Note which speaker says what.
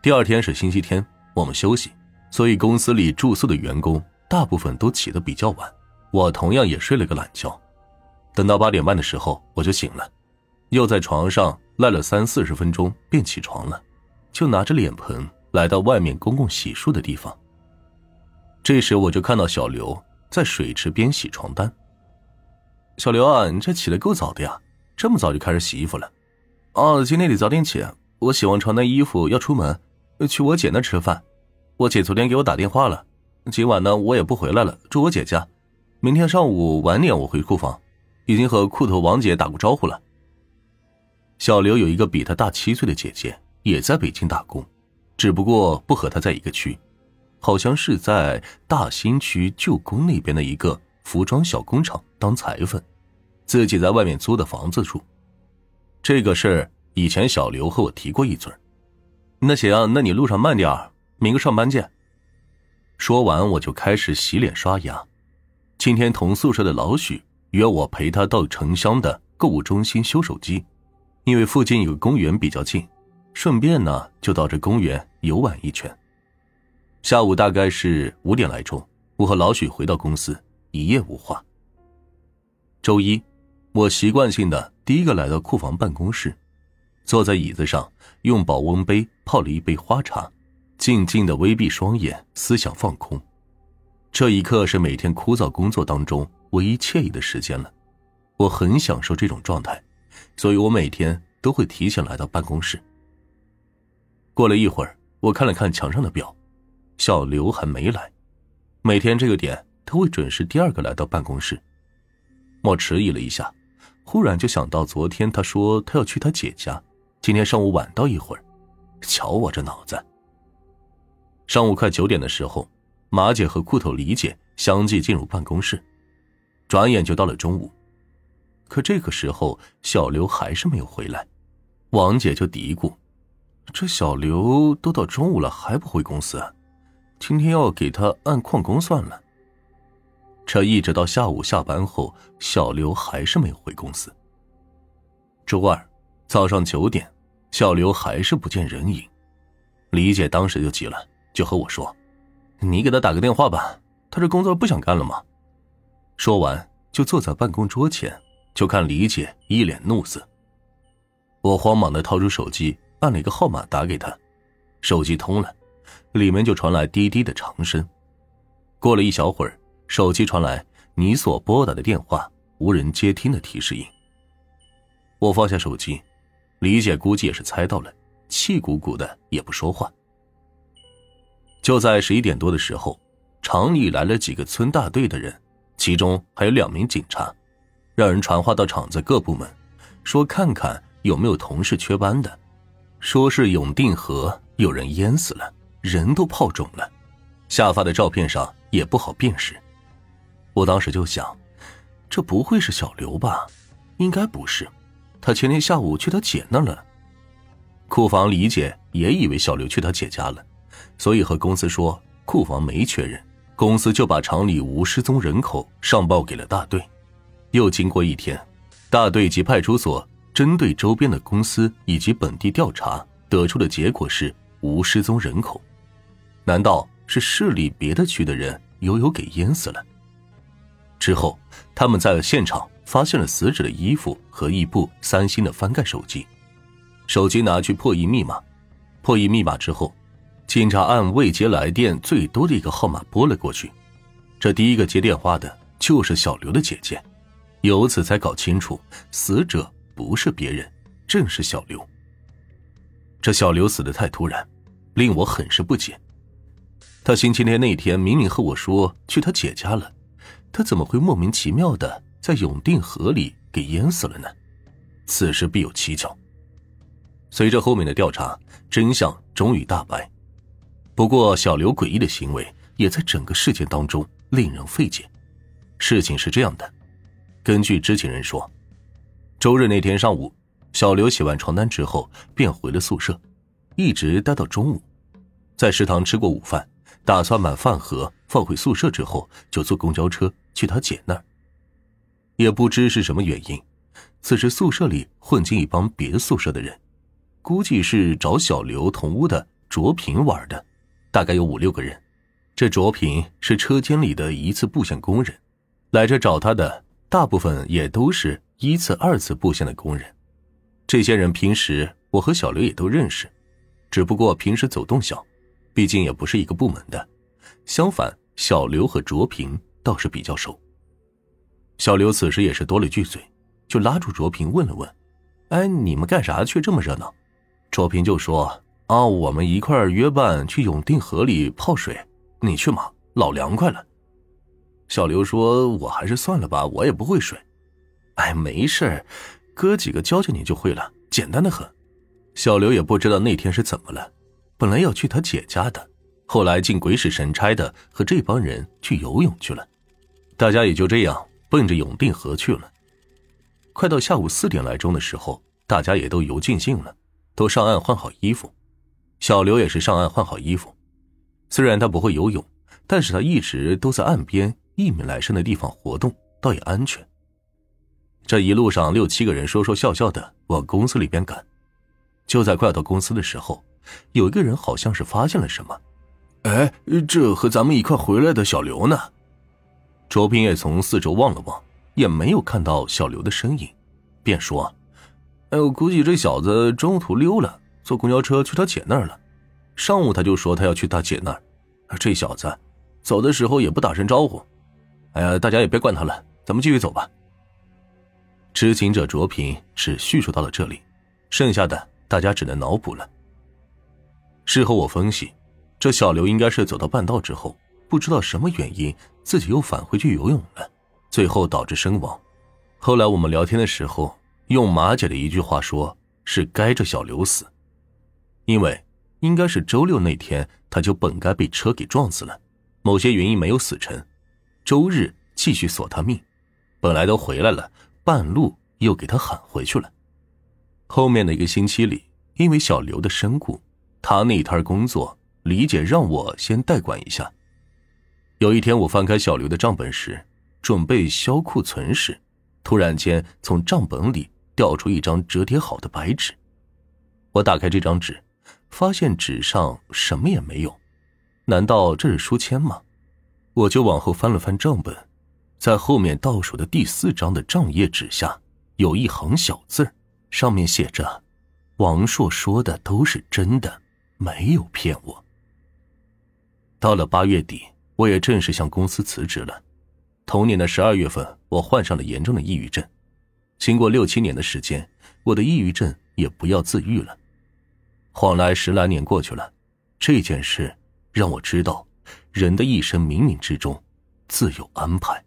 Speaker 1: 第二天是星期天，我们休息，所以公司里住宿的员工大部分都起得比较晚。我同样也睡了个懒觉。等到八点半的时候，我就醒了，又在床上赖了三四十分钟，便起床了，就拿着脸盆来到外面公共洗漱的地方。这时我就看到小刘在水池边洗床单。小刘啊，你这起得够早的呀，这么早就开始洗衣服了。哦，今天得早点起，我洗完床单衣服要出门，去我姐那吃饭。我姐昨天给我打电话了，今晚呢我也不回来了，住我姐家。明天上午晚点我回库房。已经和裤头王姐打过招呼了。小刘有一个比他大七岁的姐姐，也在北京打工，只不过不和他在一个区，好像是在大兴区旧宫那边的一个服装小工厂当裁缝，自己在外面租的房子住。这个事儿以前小刘和我提过一嘴。那行，那你路上慢点明个上班见。说完，我就开始洗脸刷牙。今天同宿舍的老许。约我陪他到城乡的购物中心修手机，因为附近有个公园比较近，顺便呢就到这公园游玩一圈。下午大概是五点来钟，我和老许回到公司，一夜无话。周一，我习惯性的第一个来到库房办公室，坐在椅子上，用保温杯泡了一杯花茶，静静的微闭双眼，思想放空。这一刻是每天枯燥工作当中。唯一惬意的时间了，我很享受这种状态，所以我每天都会提前来到办公室。过了一会儿，我看了看墙上的表，小刘还没来。每天这个点，他会准时第二个来到办公室。我迟疑了一下，忽然就想到昨天他说他要去他姐家，今天上午晚到一会儿，瞧我这脑子。上午快九点的时候，马姐和裤头李姐相继进入办公室。转眼就到了中午，可这个时候小刘还是没有回来，王姐就嘀咕：“这小刘都到中午了还不回公司，今天要给他按旷工算了。”这一直到下午下班后，小刘还是没有回公司。周二早上九点，小刘还是不见人影，李姐当时就急了，就和我说：“你给他打个电话吧，他这工作不想干了吗？”说完，就坐在办公桌前，就看李姐一脸怒色。我慌忙的掏出手机，按了一个号码打给他，手机通了，里面就传来滴滴的长声。过了一小会儿，手机传来你所拨打的电话无人接听的提示音。我放下手机，李姐估计也是猜到了，气鼓鼓的也不说话。就在十一点多的时候，厂里来了几个村大队的人。其中还有两名警察，让人传话到厂子各部门，说看看有没有同事缺班的，说是永定河有人淹死了，人都泡肿了，下发的照片上也不好辨识。我当时就想，这不会是小刘吧？应该不是，他前天下午去他姐那了。库房李姐也以为小刘去他姐家了，所以和公司说库房没缺人。公司就把厂里无失踪人口上报给了大队，又经过一天，大队及派出所针对周边的公司以及本地调查，得出的结果是无失踪人口。难道是市里别的区的人悠悠给淹死了？之后，他们在现场发现了死者的衣服和一部三星的翻盖手机，手机拿去破译密码，破译密码之后。警察按未接来电最多的一个号码拨了过去，这第一个接电话的就是小刘的姐姐，由此才搞清楚死者不是别人，正是小刘。这小刘死的太突然，令我很是不解。他星期天那天明明和我说去他姐家了，他怎么会莫名其妙的在永定河里给淹死了呢？此事必有蹊跷。随着后面的调查，真相终于大白。不过，小刘诡异的行为也在整个事件当中令人费解。事情是这样的，根据知情人说，周日那天上午，小刘洗完床单之后便回了宿舍，一直待到中午，在食堂吃过午饭，打算把饭盒放回宿舍之后，就坐公交车去他姐那儿。也不知是什么原因，此时宿舍里混进一帮别的宿舍的人，估计是找小刘同屋的。卓平玩的，大概有五六个人。这卓平是车间里的一次布线工人，来这找他的大部分也都是一次、二次布线的工人。这些人平时我和小刘也都认识，只不过平时走动小，毕竟也不是一个部门的。相反，小刘和卓平倒是比较熟。小刘此时也是多了句嘴，就拉住卓平问了问：“哎，你们干啥去这么热闹？”卓平就说：“啊，我们一块约伴去永定河里泡水，你去吗？老凉快了。”小刘说：“我还是算了吧，我也不会水。”哎，没事哥几个教教你就会了，简单的很。小刘也不知道那天是怎么了，本来要去他姐家的，后来竟鬼使神差的和这帮人去游泳去了，大家也就这样。奔着永定河去了。快到下午四点来钟的时候，大家也都游尽兴了，都上岸换好衣服。小刘也是上岸换好衣服。虽然他不会游泳，但是他一直都在岸边一米来深的地方活动，倒也安全。这一路上六七个人说说笑笑的往公司里边赶。就在快到公司的时候，有一个人好像是发现了什么。哎，这和咱们一块回来的小刘呢？卓平也从四周望了望，也没有看到小刘的身影，便说：“哎，我估计这小子中途溜了，坐公交车去他姐那儿了。上午他就说他要去他姐那儿，这小子走的时候也不打声招呼。哎呀，大家也别管他了，咱们继续走吧。”知情者卓平只叙述到了这里，剩下的大家只能脑补了。事后我分析，这小刘应该是走到半道之后。不知道什么原因，自己又返回去游泳了，最后导致身亡。后来我们聊天的时候，用马姐的一句话说，是该着小刘死，因为应该是周六那天他就本该被车给撞死了，某些原因没有死成，周日继续索他命，本来都回来了，半路又给他喊回去了。后面的一个星期里，因为小刘的身故，他那一摊工作，李姐让我先代管一下。有一天，我翻开小刘的账本时，准备销库存时，突然间从账本里掉出一张折叠好的白纸。我打开这张纸，发现纸上什么也没有。难道这是书签吗？我就往后翻了翻账本，在后面倒数的第四张的账页纸下，有一行小字上面写着：“王硕说的都是真的，没有骗我。”到了八月底。我也正式向公司辞职了。同年的十二月份，我患上了严重的抑郁症。经过六七年的时间，我的抑郁症也不要自愈了。晃来十来年过去了，这件事让我知道，人的一生冥冥之中自有安排。